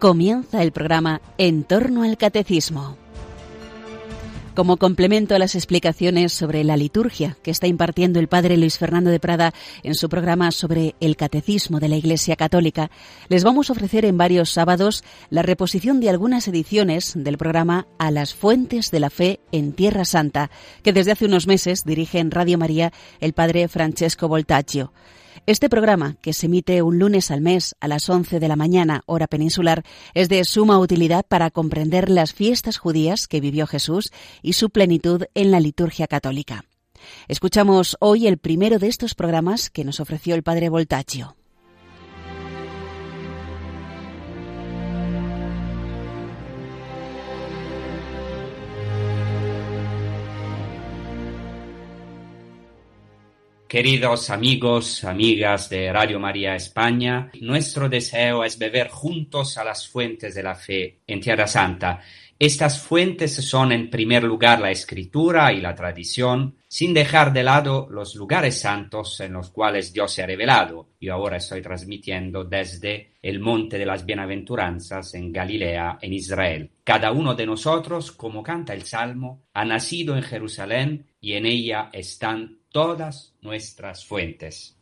Comienza el programa En torno al Catecismo. Como complemento a las explicaciones sobre la liturgia que está impartiendo el padre Luis Fernando de Prada en su programa sobre el catecismo de la Iglesia Católica, les vamos a ofrecer en varios sábados la reposición de algunas ediciones del programa A las Fuentes de la Fe en Tierra Santa, que desde hace unos meses dirige en Radio María el padre Francesco Voltaggio. Este programa, que se emite un lunes al mes a las 11 de la mañana, hora peninsular, es de suma utilidad para comprender las fiestas judías que vivió Jesús y su plenitud en la liturgia católica. Escuchamos hoy el primero de estos programas que nos ofreció el padre Voltaggio. Queridos amigos, amigas de Radio María España, nuestro deseo es beber juntos a las fuentes de la fe en Tierra Santa. Estas fuentes son en primer lugar la escritura y la tradición, sin dejar de lado los lugares santos en los cuales Dios se ha revelado. Yo ahora estoy transmitiendo desde el Monte de las Bienaventuranzas en Galilea, en Israel. Cada uno de nosotros, como canta el Salmo, ha nacido en Jerusalén y en ella están todas nuestras fuentes.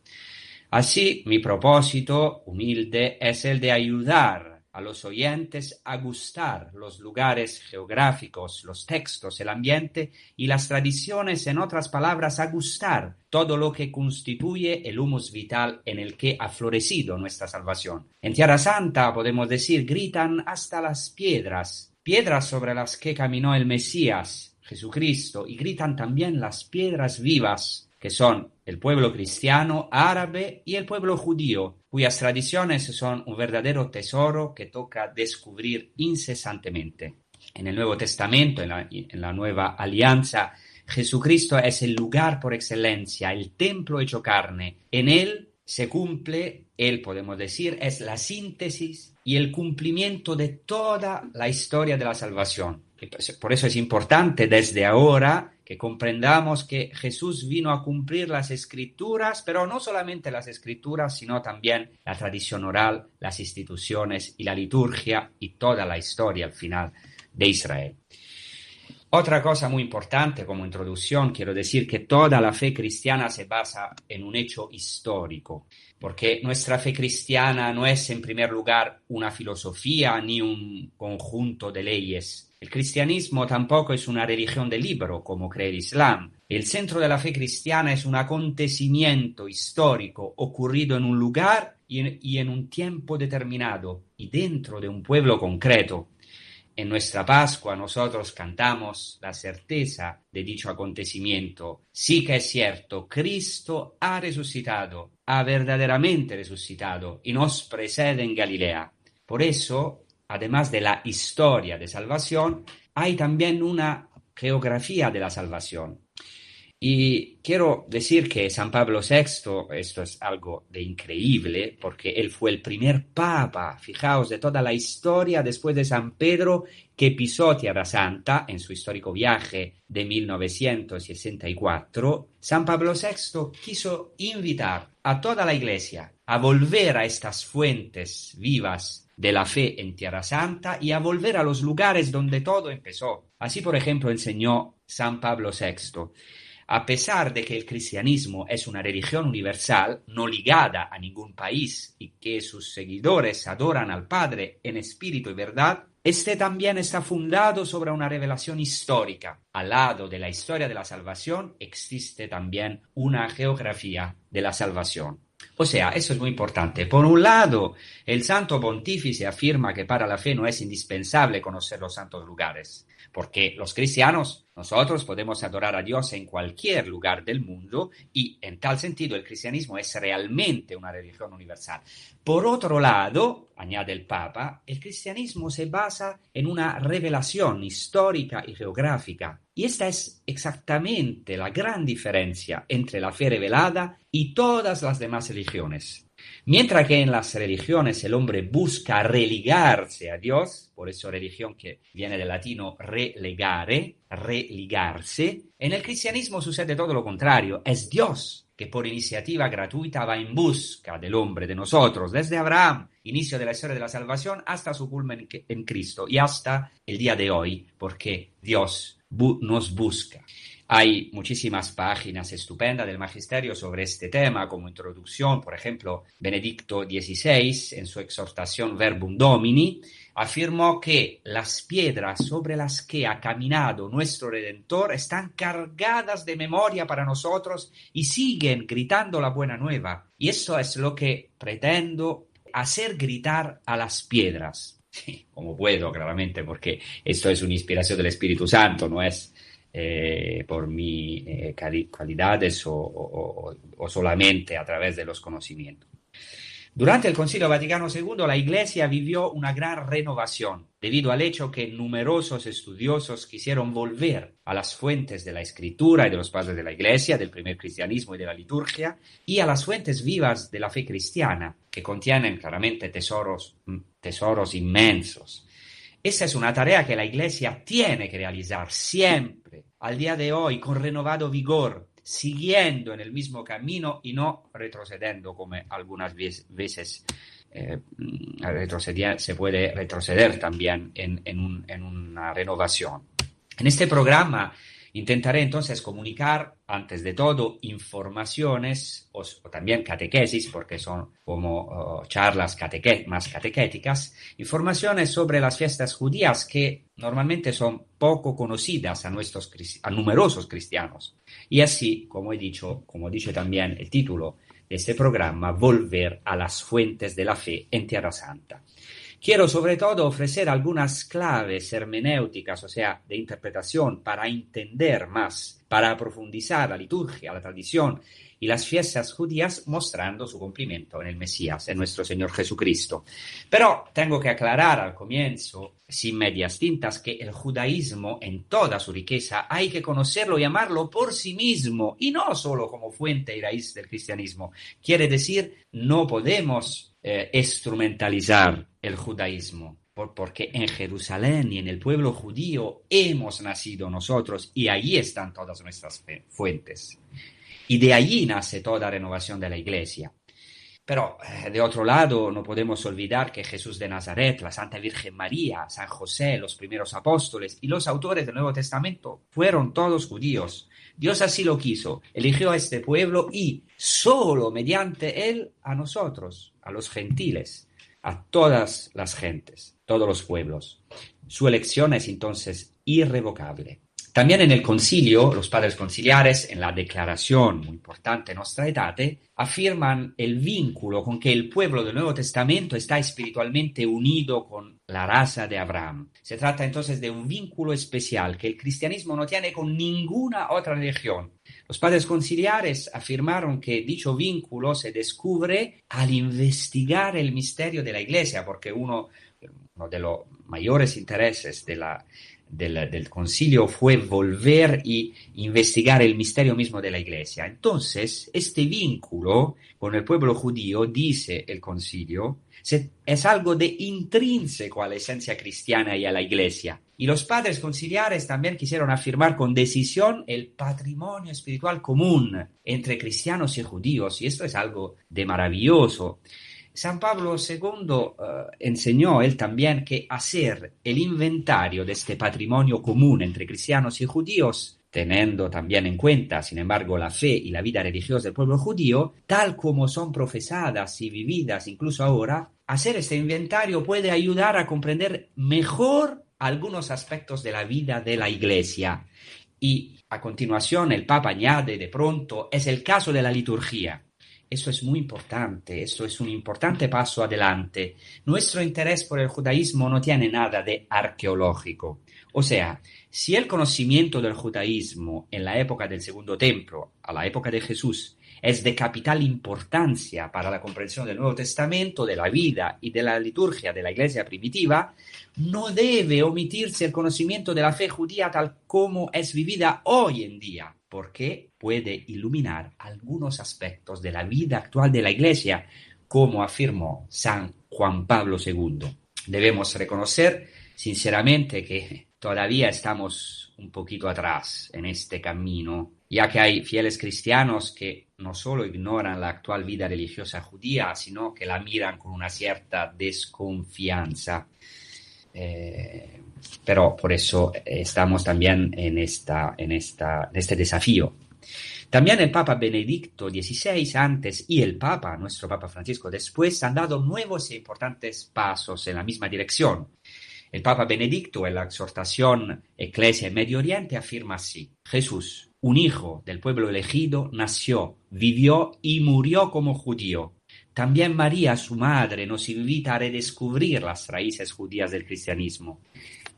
Así, mi propósito humilde es el de ayudar a los oyentes a gustar los lugares geográficos, los textos, el ambiente y las tradiciones, en otras palabras, a gustar todo lo que constituye el humus vital en el que ha florecido nuestra salvación. En Tierra Santa, podemos decir, gritan hasta las piedras, piedras sobre las que caminó el Mesías, Jesucristo, y gritan también las piedras vivas, que son el pueblo cristiano, árabe y el pueblo judío, cuyas tradiciones son un verdadero tesoro que toca descubrir incesantemente. En el Nuevo Testamento, en la, en la Nueva Alianza, Jesucristo es el lugar por excelencia, el templo hecho carne. En él se cumple, él podemos decir, es la síntesis y el cumplimiento de toda la historia de la salvación. Por eso es importante desde ahora que comprendamos que Jesús vino a cumplir las escrituras, pero no solamente las escrituras, sino también la tradición oral, las instituciones y la liturgia y toda la historia al final de Israel. Otra cosa muy importante como introducción, quiero decir que toda la fe cristiana se basa en un hecho histórico, porque nuestra fe cristiana no es en primer lugar una filosofía ni un conjunto de leyes, el cristianismo tampoco es una religión de libro, como cree el Islam. El centro de la fe cristiana es un acontecimiento histórico ocurrido en un lugar y en, un tiempo determinado y dentro de un pueblo concreto. En nuestra Pascua nosotros cantamos la certeza de dicho acontecimiento. Sí que es cierto, Cristo ha resucitado, ha verdaderamente resucitado y nos precede en Galilea. Por eso además de la historia de salvación, hay también una geografía de la salvación. Y quiero decir que San Pablo VI, esto es algo de increíble, porque él fue el primer papa, fijaos, de toda la historia después de San Pedro, que pisó Tierra Santa en su histórico viaje de 1964. San Pablo VI quiso invitar a toda la iglesia a volver a estas fuentes vivas de la fe en Tierra Santa y a volver a los lugares donde todo empezó. Así, por ejemplo, enseñó San Pablo VI. A pesar de que el cristianismo es una religión universal, no ligada a ningún país y que sus seguidores adoran al Padre en espíritu y verdad, este también está fundado sobre una revelación histórica. Al lado de la historia de la salvación existe también una geografía de la salvación. O sea, eso es muy importante. Por un lado, el santo pontífice afirma que para la fe no es indispensable conocer los santos lugares, porque los cristianos, nosotros podemos adorar a Dios en cualquier lugar del mundo y en tal sentido el cristianismo es realmente una religión universal. Por otro lado, añade el Papa, el cristianismo se basa en una revelación histórica y geográfica. Y esta es exactamente la gran diferencia entre la fe revelada y todas las demás religiones. Mientras que en las religiones el hombre busca religarse a Dios, por eso religión que viene del latino relegare, religarse, en el cristianismo sucede todo lo contrario, es Dios que por iniciativa gratuita va en busca del hombre, de nosotros, desde Abraham inicio de la historia de la salvación hasta su culmen en Cristo y hasta el día de hoy, porque Dios nos busca. Hay muchísimas páginas estupendas del magisterio sobre este tema, como introducción, por ejemplo, Benedicto XVI, en su exhortación Verbum Domini, afirmó que las piedras sobre las que ha caminado nuestro Redentor están cargadas de memoria para nosotros y siguen gritando la buena nueva. Y eso es lo que pretendo hacer gritar a las piedras. como puedo, claramente, porque esto es una inspiración del Espíritu Santo, no es eh, por mis eh, cualidades o, solamente a través de los conocimientos. Durante el Concilio Vaticano II, la Iglesia vivió una gran renovación, debido al hecho que numerosos estudiosos quisieron volver a las fuentes de la Escritura y de los padres de la Iglesia, del primer cristianismo y de la liturgia, y a las fuentes vivas de la fe cristiana, que contienen claramente tesoros, mm, tesoros inmensos esa es una tarea que la Iglesia tiene que realizar siempre, al día de hoy, con renovado vigor, siguiendo en el mismo camino y no retrocediendo como algunas veces eh, se puede retroceder también en una renovación. En este programa Intentaré entonces comunicar, antes de todo, informaciones o, también catequesis, porque son como oh, charlas más catequéticas, informaciones sobre las fiestas judías que normalmente son poco conocidas a, nuestros, a numerosos cristianos. Y así, como he dicho, como dice también el título de este programa, volver a las fuentes de la fe en Tierra Santa. Quiero sobre todo ofrecer algunas claves hermenéuticas, o sea, de interpretación, para entender más, para profundizar la liturgia, la tradición y las fiestas judías, mostrando su cumplimiento en el Mesías, en nuestro Señor Jesucristo. Pero tengo que aclarar al comienzo, sin medias tintas, que el judaísmo en toda su riqueza hay que conocerlo y amarlo por sí mismo, y no solo como fuente y raíz del cristianismo. Quiere decir, no podemos eh, instrumentalizar el judaísmo, porque en Jerusalén y en el pueblo judío hemos nacido nosotros y allí están todas nuestras fuentes. Y de allí nace toda renovación de la iglesia. Pero eh, de otro lado, no podemos olvidar que Jesús de Nazaret, la Santa Virgen María, San José, los primeros apóstoles y los autores del Nuevo Testamento fueron todos judíos. Dios así lo quiso, eligió a este pueblo y solo mediante él a nosotros, a los gentiles a todas las gentes, todos los pueblos. Su elección es entonces irrevocable. También en el concilio, los padres conciliares, en la declaración muy importante Nostra Aetate, afirman el vínculo con que el pueblo del Nuevo Testamento está espiritualmente unido con la raza de Abraham. Se trata entonces de un vínculo especial que el cristianismo no tiene con ninguna otra religión. Los padres conciliares afirmaron que dicho vínculo se descubre al investigar el misterio de la Iglesia, porque uno, uno de los mayores intereses de la del, concilio fue volver y investigar el misterio mismo de la iglesia. Entonces, este vínculo con el pueblo judío, dice el concilio, es algo de intrínseco a la esencia cristiana y a la iglesia. Y los padres conciliares también quisieron afirmar con decisión el patrimonio espiritual común entre cristianos y judíos, y esto es algo de maravilloso. San Pablo II eh, enseñó él también que hacer el inventario de este patrimonio común entre cristianos y judíos, teniendo también en cuenta, sin embargo, la fe y la vida religiosa del pueblo judío, tal como son profesadas y vividas incluso ahora, hacer este inventario puede ayudar a comprender mejor algunos aspectos de la vida de la Iglesia. Y a continuación el Papa añade de pronto, es el caso de la liturgia. Eso es muy importante, eso es un importante paso adelante. Nuestro interés por el judaísmo no tiene nada de arqueológico. O sea, si el conocimiento del judaísmo en la época del Segundo Templo, a la época de Jesús, es de capital importancia para la comprensión del Nuevo Testamento, de la vida y de la liturgia de la Iglesia primitiva, no debe omitirse el conocimiento de la fe judía tal como es vivida hoy en día porque puede iluminar algunos aspectos de la vida actual de la Iglesia, como afirmó San Juan Pablo II. Debemos reconocer sinceramente que todavía estamos un poquito atrás en este camino, ya que hay fieles cristianos que no solo ignoran la actual vida religiosa judía, sino que la miran con una cierta desconfianza. Eh, pero por eso estamos también en, este desafío. También el Papa Benedicto XVI antes y el Papa, nuestro Papa Francisco después, han dado nuevos e importantes pasos en la misma dirección. El Papa Benedicto en la exhortación Eclesia en Medio Oriente afirma así, Jesús, un hijo del pueblo elegido, nació, vivió y murió como judío. También María, su madre, nos invita a redescubrir las raíces judías del cristianismo.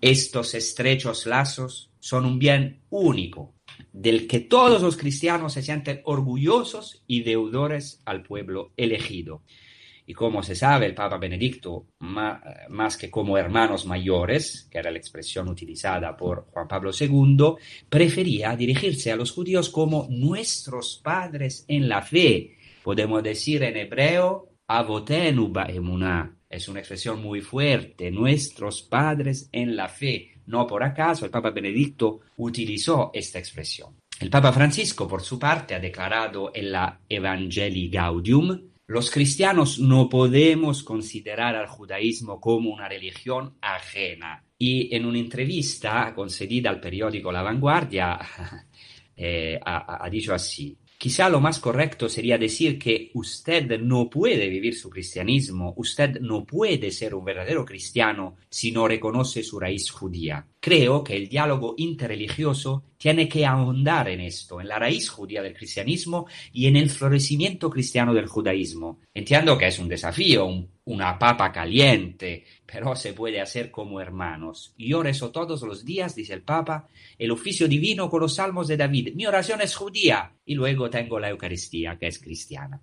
Estos estrechos lazos son un bien único, del que todos los cristianos se sienten orgullosos y deudores al pueblo elegido. Y como se sabe, el Papa Benedicto, más, que como hermanos mayores, que era la expresión utilizada por Juan Pablo II, prefería dirigirse a los judíos como nuestros padres en la fe. Podemos decir en hebreo, avotenu emuná. Es una expresión muy fuerte, nuestros padres en la fe. No por acaso el Papa Benedicto utilizó esta expresión. El Papa Francisco, por su parte, ha declarado en la Evangelii Gaudium los cristianos no podemos considerar al judaísmo como una religión ajena. Y en una entrevista concedida al periódico La Vanguardia eh, ha, ha dicho así, Quizá lo más correcto sería decir que usted no puede vivir su cristianismo, usted no puede ser un verdadero cristiano si no reconoce su raíz judía. Creo que el diálogo interreligioso tiene que ahondar en esto, en la raíz judía del cristianismo y en el florecimiento cristiano del judaísmo. Entiendo que es un desafío, una papa caliente, pero se puede hacer como hermanos. Yo rezo todos los días, dice el Papa, el oficio divino con los salmos de David. Mi oración es judía y luego tengo la Eucaristía, que es cristiana.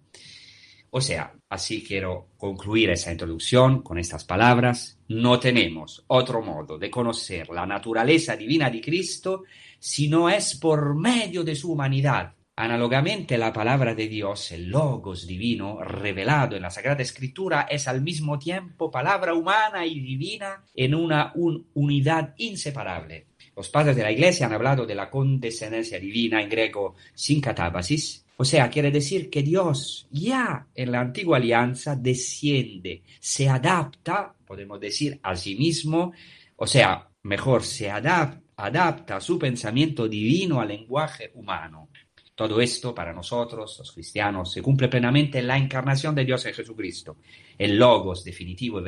O sea, así quiero concluir esa introducción con estas palabras. No tenemos otro modo de conocer la naturaleza divina de Cristo si no es por medio de su humanidad. Análogamente, la palabra de Dios, el logos divino, revelado en la Sagrada Escritura, es al mismo tiempo palabra humana y divina en una unidad inseparable. Los padres de la Iglesia han hablado de la condescendencia divina, en griego sincatábasis, o sea, quiere decir que Dios ya en la antigua alianza desciende, se adapta, podemos decir, a sí mismo, o sea, mejor, se adapta, adapta su pensamiento divino al lenguaje humano. Todo esto para nosotros, los cristianos, se cumple plenamente en la encarnación de Dios en Jesucristo, el logos definitivo y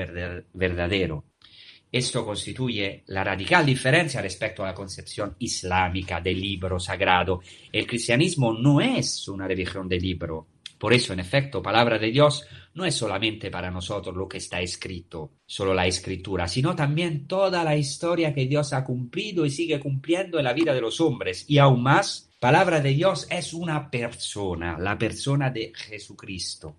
verdadero, esto constituye la radical diferencia respecto a la concepción islámica del libro sagrado. El cristianismo no es una religión de libro. Por eso, en efecto, palabra de Dios no es solamente para nosotros lo que está escrito, solo la escritura, sino también toda la historia que Dios ha cumplido y sigue cumpliendo en la vida de los hombres. Y aún más, palabra de Dios es una persona, la persona de Jesucristo.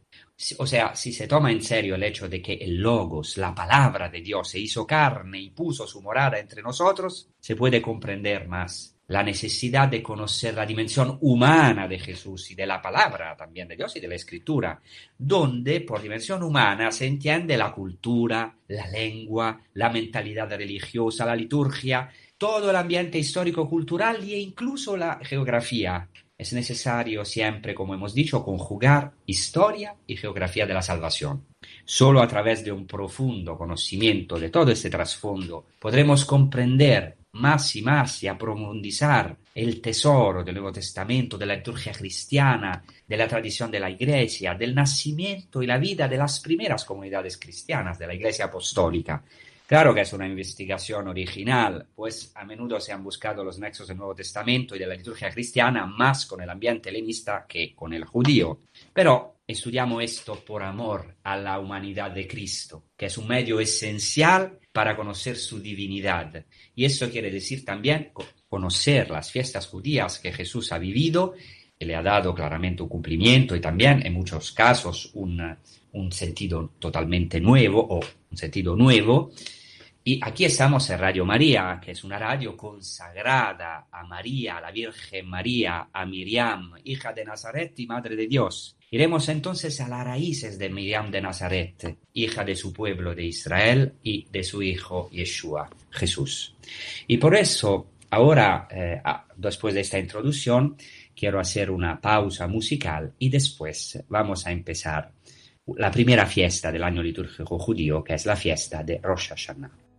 O sea, si se toma en serio el hecho de que el Logos, la palabra de Dios, se hizo carne y puso su morada entre nosotros, se puede comprender más la necesidad de conocer la dimensión humana de Jesús y de la palabra también de Dios y de la escritura, donde por dimensión humana se entiende la cultura, la lengua, la mentalidad religiosa, la liturgia, todo el ambiente histórico-cultural e incluso la geografía, es necesario siempre, como hemos dicho, conjugar historia y geografía de la salvación. Solo a través de un profundo conocimiento de todo este trasfondo podremos comprender más y más y aprofundizar el tesoro del Nuevo Testamento, de la liturgia cristiana, de la tradición de la Iglesia, del nacimiento y la vida de las primeras comunidades cristianas, de la Iglesia apostólica, Claro que es una investigación original, pues a menudo se han buscado los nexos del Nuevo Testamento y de la liturgia cristiana más con el ambiente helenista que con el judío. Pero estudiamos esto por amor a la humanidad de Cristo, que es un medio esencial para conocer su divinidad. Y eso quiere decir también conocer las fiestas judías que Jesús ha vivido y le ha dado claramente un cumplimiento y también en muchos casos un, un sentido totalmente nuevo o un sentido nuevo y aquí estamos en Radio María, que es una radio consagrada a María, a la Virgen María, a Miriam, hija de Nazaret y Madre de Dios. Iremos entonces a las raíces de Miriam de Nazaret, hija de su pueblo de Israel y de su hijo Yeshua, Jesús. Y por eso, ahora, eh, después de esta introducción, quiero hacer una pausa musical y después vamos a empezar la primera fiesta del año litúrgico judío, que es la fiesta de Rosh Hashanah.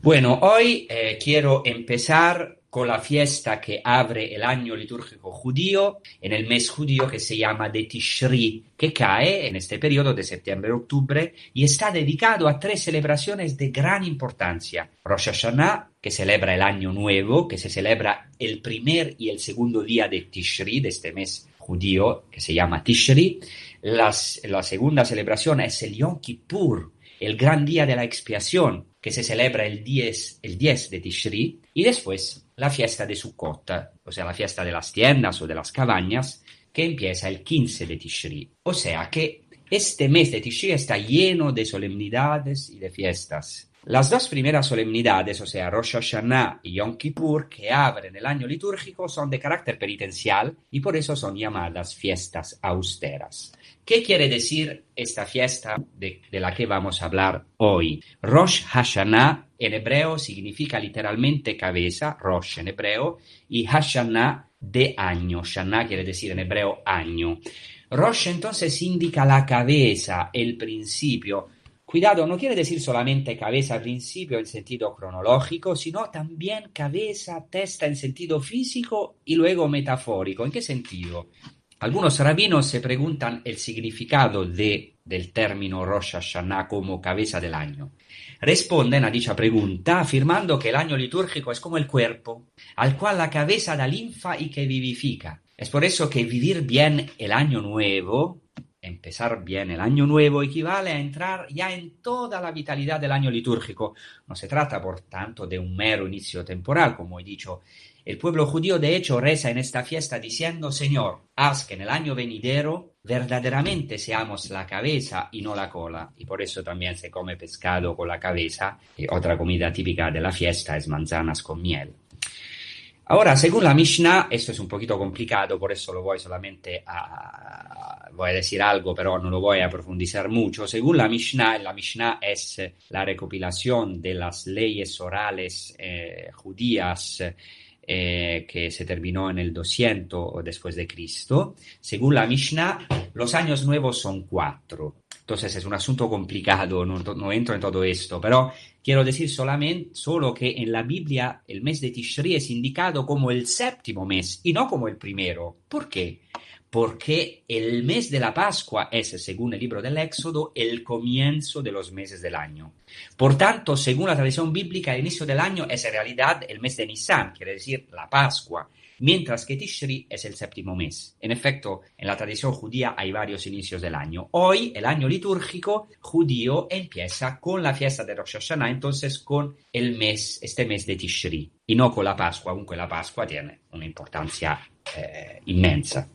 Bueno, hoy eh, quiero empezar con la fiesta que abre el año litúrgico judío en el mes judío que se llama de Tishri, que cae en este periodo de septiembre-octubre y está dedicado a tres celebraciones de gran importancia. Rosh Hashanah, que celebra el año nuevo, que se celebra el primer y el segundo día de Tishri, de este mes judío que se llama Tishri. la segunda celebración es el Yom Kippur, el gran día de la expiación, que se celebra el 10, el 10 de Tishri, y después la fiesta de Sukkot, o sea, la fiesta de las tiendas o de las cabañas, que empieza el 15 de Tishri. O sea que este mes de Tishri está lleno de solemnidades y de fiestas. Las dos primeras solemnidades, o sea, Rosh Hashanah y Yom Kippur, que abren el año litúrgico, son de carácter penitencial y por eso son llamadas fiestas austeras. ¿Qué quiere decir esta fiesta de, la que vamos a hablar hoy? Rosh Hashanah en hebreo significa literalmente cabeza, Rosh en hebreo, y Hashanah de año. Shana quiere decir en hebreo año. Rosh entonces indica la cabeza, el principio. Cuidado, no quiere decir solamente cabeza, principio en sentido cronológico, sino también cabeza, testa en sentido físico y luego metafórico. ¿En qué sentido? Algunos rabinos se preguntan el significado de, del término Rosh Hashanah como cabeza del año. Responden a dicha pregunta afirmando que el año litúrgico es como el cuerpo, al cual la cabeza da linfa y que vivifica. Es por eso que vivir bien el año nuevo, empezar bien el año nuevo, equivale a entrar ya en toda la vitalidad del año litúrgico. No se trata, por tanto, de un mero inicio temporal, como he dicho el pueblo judío de hecho reza en esta fiesta diciendo, Señor, haz que en el año venidero verdaderamente seamos la cabeza y no la cola. Y por eso también se come pescado con la cabeza. Y otra comida típica de la fiesta es manzanas con miel. Ahora, según la Mishnah, esto es un poquito complicado, por eso lo voy solamente a, voy a decir algo, pero no lo voy a profundizar mucho. Según la Mishnah, la Mishnah es la recopilación de las leyes orales eh, judías eh, que se terminó en el 200 después de Cristo. Según la Mishnah, los años nuevos son cuatro. Entonces es un asunto complicado, no, entro en todo esto, pero quiero decir solamente, solo que en la Biblia el mes de Tishri es indicado como el séptimo mes y no como el primero. ¿Por qué? porque el mes de la Pascua es, según el libro del Éxodo, el comienzo de los meses del año. Por tanto, según la tradición bíblica, el inicio del año es en realidad el mes de Nisan, quiere decir la Pascua, mientras que Tishri es el séptimo mes. En efecto, en la tradición judía hay varios inicios del año. Hoy, el año litúrgico judío empieza con la fiesta de Rosh Hashanah, entonces con el mes, este mes de Tishri, y no con la Pascua, aunque la Pascua tiene una importancia eh, inmensa.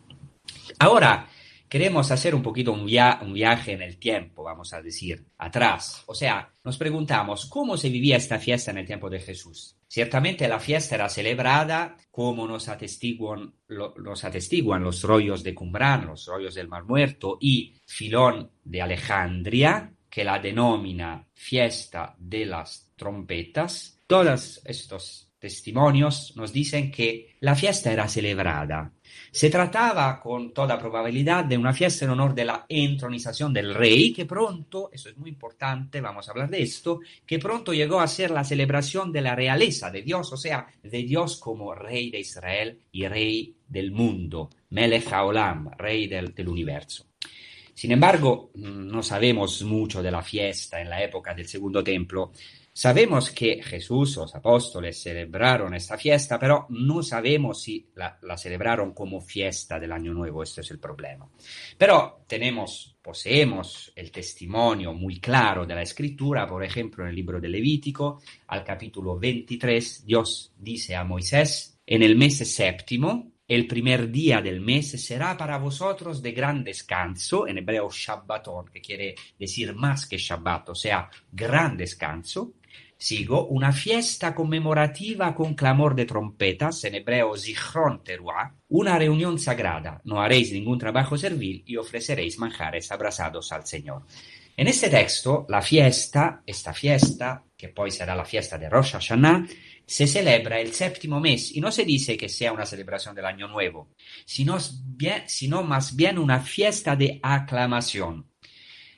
Ahora, queremos hacer un poquito un, viaje en el tiempo, vamos a decir, atrás. O sea, nos preguntamos cómo se vivía esta fiesta en el tiempo de Jesús. Ciertamente la fiesta era celebrada como nos atestiguan, los rollos de Cumbrán, los rollos del Mar Muerto y Filón de Alejandría, que la denomina fiesta de las trompetas. Todos estos testimonios nos dicen que la fiesta era celebrada se trataba con toda probabilidad de una fiesta en honor de la entronización del rey, que pronto, eso es muy importante, vamos a hablar de esto, que pronto llegó a ser la celebración de la realeza de Dios, o sea, de Dios como rey de Israel y rey del mundo, Melech Haolam, rey del, del universo. Sin embargo, no sabemos mucho de la fiesta en la época del Segundo Templo, Sabemos que Jesús, los apóstoles celebraron esta fiesta, pero no sabemos si la, celebraron como fiesta del Año Nuevo, este es el problema. Pero tenemos, poseemos el testimonio muy claro de la Escritura, por ejemplo, en el libro de Levítico, al capítulo 23, Dios dice a Moisés, en el mes séptimo, el primer día del mes será para vosotros de gran descanso, en hebreo Shabbaton, que quiere decir más que Shabbat, o sea, gran descanso. Sigo, una fiesta conmemorativa con clamor de trompetas, en hebreo Zichron Teruah, una reunión sagrada. No haréis ningún trabajo servil y ofreceréis manjares abrasados al Señor. En este texto, la fiesta, esta fiesta, que hoy será la fiesta de Rosh Hashanah, se celebra el séptimo mes y no se dice que sea una celebración del Año Nuevo, sino, sino más bien una fiesta de aclamación.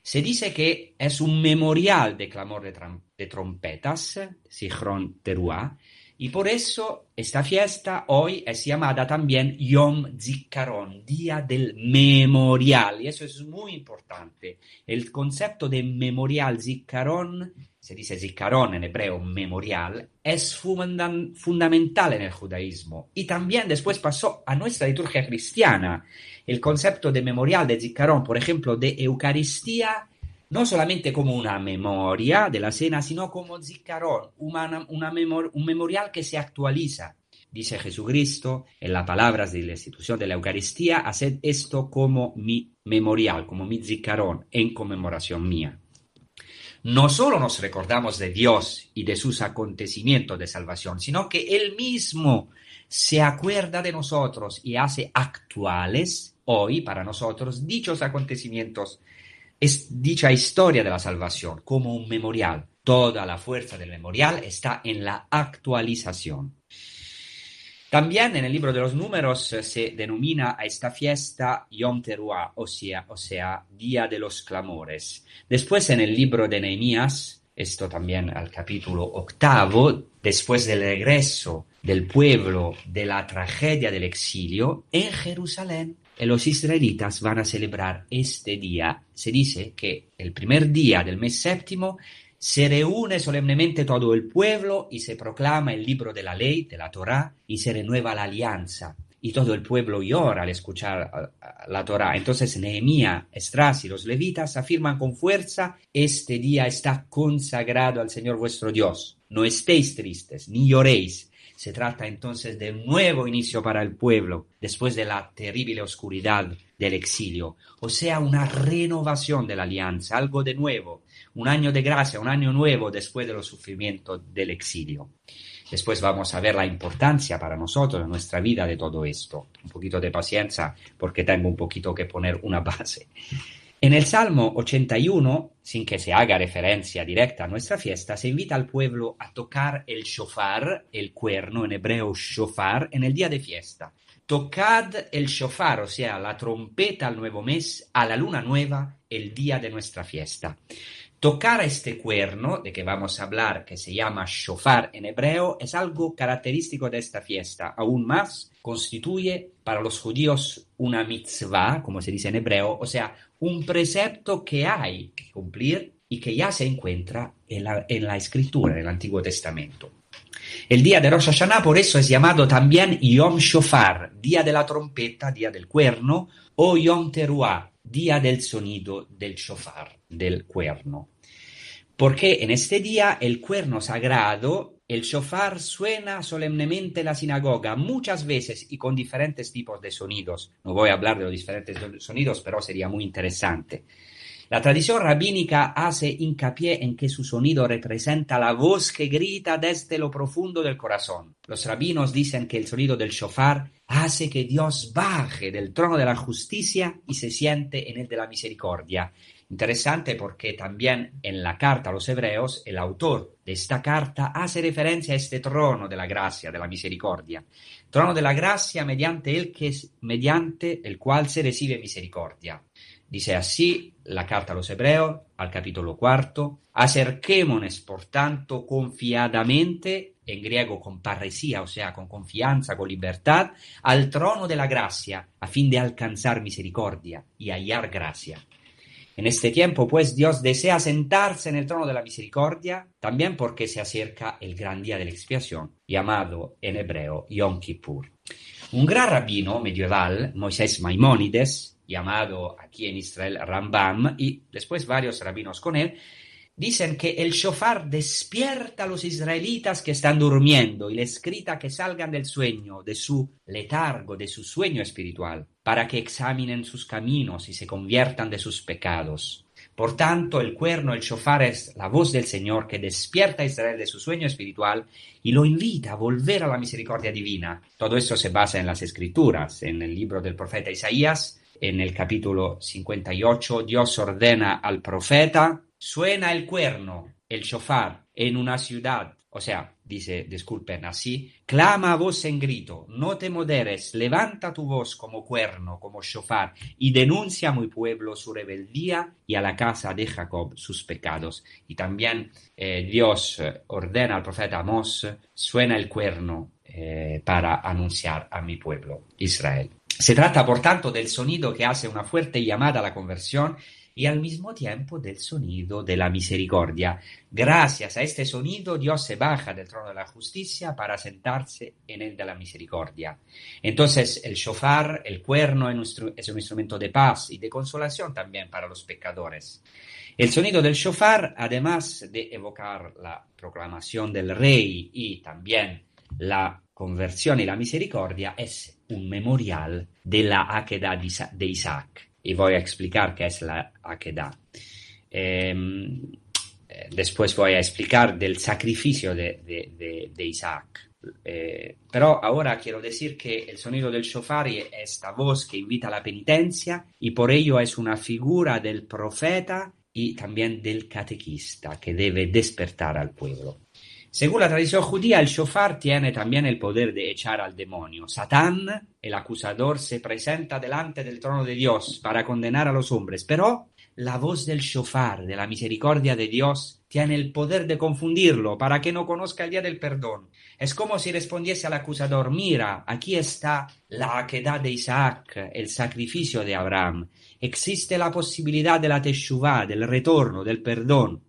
Se dice que es un memorial de clamor de, trompetas, Sichron Teruah, y por eso esta fiesta hoy es llamada también Yom Zikaron, Día del Memorial. Y eso es muy importante. El concepto de memorial Zikaron, se dice Zikaron en hebreo, memorial, es fundamental en el judaísmo. Y también después pasó a nuestra liturgia cristiana el concepto de memorial de Ziccarón, por ejemplo, de Eucaristía, no solamente como una memoria de la cena, sino como Ziccarón, una, un memorial que se actualiza. Dice Jesucristo en las palabras de la institución de la Eucaristía, haced esto como mi memorial, como mi Ziccarón, en conmemoración mía. No solo nos recordamos de Dios y de sus acontecimientos de salvación, sino que Él mismo se acuerda de nosotros y hace actuales hoy para nosotros dichos acontecimientos, es dicha historia de la salvación como un memorial. Toda la fuerza del memorial está en la actualización. También en el libro de los números se denomina a esta fiesta Yom Teruah, o sea, o sea, Día de los Clamores. Después en el libro de Nehemías, esto también al capítulo octavo, después del regreso del pueblo de la tragedia del exilio, en Jerusalén los israelitas van a celebrar este día. Se dice que el primer día del mes séptimo se reúne solemnemente todo el pueblo y se proclama el libro de la ley, de la Torá, y se renueva la alianza. Y todo el pueblo llora al escuchar la Torá. Entonces Nehemías, Estras y los levitas afirman con fuerza, este día está consagrado al Señor vuestro Dios. No estéis tristes, ni lloréis se trata entonces de un nuevo inicio para el pueblo después de la terrible oscuridad del exilio, o sea, una renovación de la alianza, algo de nuevo, un año de gracia, un año nuevo después de los sufrimientos del exilio. Después vamos a ver la importancia para nosotros, en nuestra vida, de todo esto. Un poquito de paciencia porque tengo un poquito que poner una base. En el Salmo 81, sin que se haga referencia directa a nuestra fiesta, se invita al pueblo a tocar el shofar, el cuerno en hebreo shofar, en el día de fiesta. Tocad el shofar, o sea, la trompeta al nuevo mes, a la luna nueva, el día de nuestra fiesta. Tocar este cuerno, de que vamos a hablar, que se llama shofar en hebreo, es algo característico de esta fiesta, aún más constituye para los judíos una mitzvah, como se dice en hebreo, o sea, un precepto que hay que cumplir y que ya se encuentra en la, en la escritura, en el Antiguo Testamento. El día de Rosh Hashanah por eso es llamado también Yom Shofar, día de la trompeta, día del cuerno, o Yom Teruah, día del sonido del shofar, del cuerno. Porque en este día el cuerno sagrado, el shofar suena solemnemente en la sinagoga muchas veces y con diferentes tipos de sonidos. No voy a hablar de los diferentes sonidos, pero sería muy interesante. La tradición rabínica hace hincapié en que su sonido representa la voz que grita desde lo profundo del corazón. Los rabinos dicen que el sonido del shofar hace que Dios baje del trono de la justicia y se siente en el de la misericordia. Interesante porque también en la carta a los hebreos el autor de esta carta hace referencia a este trono de la gracia, de la misericordia. Trono de la gracia mediante el, que, mediante el cual se recibe misericordia. Dice así la carta a los hebreos, al capítulo cuarto, acerquémonos, por tanto, confiadamente, en griego con parresía, o sea, con confianza, con libertad, al trono de la gracia, a fin de alcanzar misericordia y hallar gracia. En este tiempo, pues, Dios desea sentarse en el trono de la misericordia, también porque se acerca el gran día de la expiación, llamado en hebreo Yom Kippur. Un gran rabino medieval, Moisés Maimónides, llamado aquí en Israel Rambam, y después varios rabinos con él, dicen que el shofar despierta a los israelitas que están durmiendo y les grita que salgan del sueño, de su letargo, de su sueño espiritual, para que examinen sus caminos y se conviertan de sus pecados. Por tanto, el cuerno, el shofar es la voz del Señor que despierta a Israel de su sueño espiritual y lo invita a volver a la misericordia divina. Todo esto se basa en las escrituras, en el libro del profeta Isaías, en el capítulo 58, Dios ordena al profeta, suena el cuerno, el shofar, en una ciudad, o sea, dice, disculpen así, clama a voz en grito, no te moderes, levanta tu voz como cuerno, como shofar, y denuncia a mi pueblo su rebeldía y a la casa de Jacob sus pecados. Y también eh, Dios eh, ordena al profeta Amós, suena el cuerno eh, para anunciar a mi pueblo, Israel. Se trata, por tanto, del sonido que hace una fuerte llamada a la conversión y al mismo tiempo del sonido de la misericordia. Gracias a este sonido, Dios se baja del trono de la justicia para sentarse en el de la misericordia. Entonces, el shofar, el cuerno, es un instrumento de paz y de consolación también para los pecadores. El sonido del shofar, además de evocar la proclamación del rey y también la conversión y la misericordia, es un memorial de la Akedah de Isaac. Y voy a explicar qué es la Akedah. Em, eh, después voy a explicar del sacrificio de, Isaac. Eh, pero ahora quiero decir que el sonido del shofar es esta voz que invita a la penitencia y por ello es una figura del profeta y también del catequista que debe despertar al pueblo. Según la tradición judía, el shofar tiene también el poder de echar al demonio. Satán, el acusador, se presenta delante del trono de Dios para condenar a los hombres, pero la voz del shofar, de la misericordia de Dios, tiene el poder de confundirlo para que no conozca el día del perdón. Es como si respondiese al acusador, mira, aquí está la aquedad de Isaac, el sacrificio de Abraham. Existe la posibilidad de la teshuvah, del retorno, del perdón.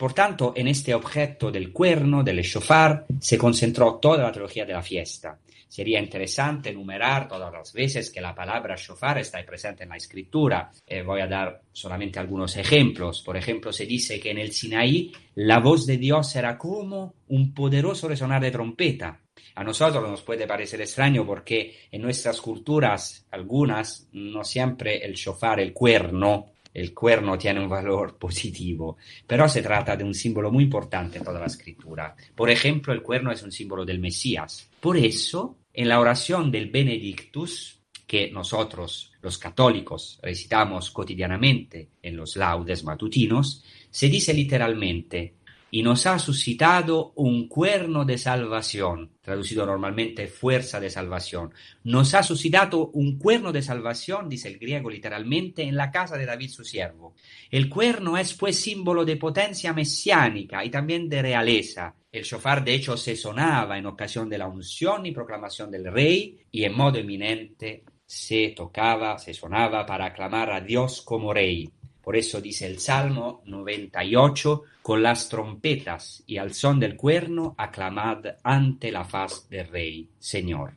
Por tanto, en este objeto del cuerno, del shofar, se concentró toda la teología de la fiesta. Sería interesante enumerar todas las veces que la palabra shofar está presente en la escritura. Eh, voy a dar solamente algunos ejemplos. Por ejemplo, se dice que en el Sinaí la voz de Dios era como un poderoso resonar de trompeta. A nosotros nos puede parecer extraño porque en nuestras culturas, algunas, no siempre el shofar, el cuerno, el cuerno tiene un valor positivo, pero se trata de un símbolo muy importante en toda la escritura. Por ejemplo, el cuerno es un símbolo del Mesías. Por eso, en la oración del Benedictus, que nosotros, los católicos, recitamos cotidianamente en los laudes matutinos, se dice literalmente, y nos ha suscitado un cuerno de salvación, traducido normalmente fuerza de salvación. Nos ha suscitado un cuerno de salvación, dice el griego literalmente, en la casa de David su siervo. El cuerno es pues símbolo de potencia mesiánica y también de realeza. El shofar de hecho se sonaba en ocasión de la unción y proclamación del rey y en modo eminente se tocaba, se sonaba para aclamar a Dios como rey. Por eso dice el Salmo 98, con las trompetas y al son del cuerno, aclamad ante la faz del Rey, Señor.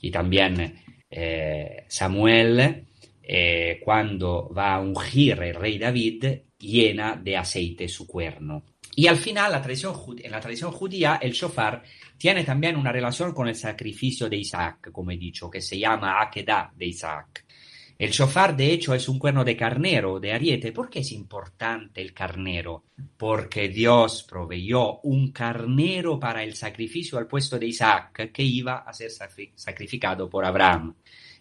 Y también eh, Samuel, eh, cuando va a ungir el rey David, llena de aceite su cuerno. Y al final, la tradición, en la tradición judía, el shofar tiene también una relación con el sacrificio de Isaac, como he dicho, que se llama Akedah de Isaac. El shofar, de hecho, es un cuerno de carnero, de ariete. ¿Por qué es importante el carnero? Porque Dios proveyó un carnero para el sacrificio al puesto de Isaac, que iba a ser sacrificado por Abraham.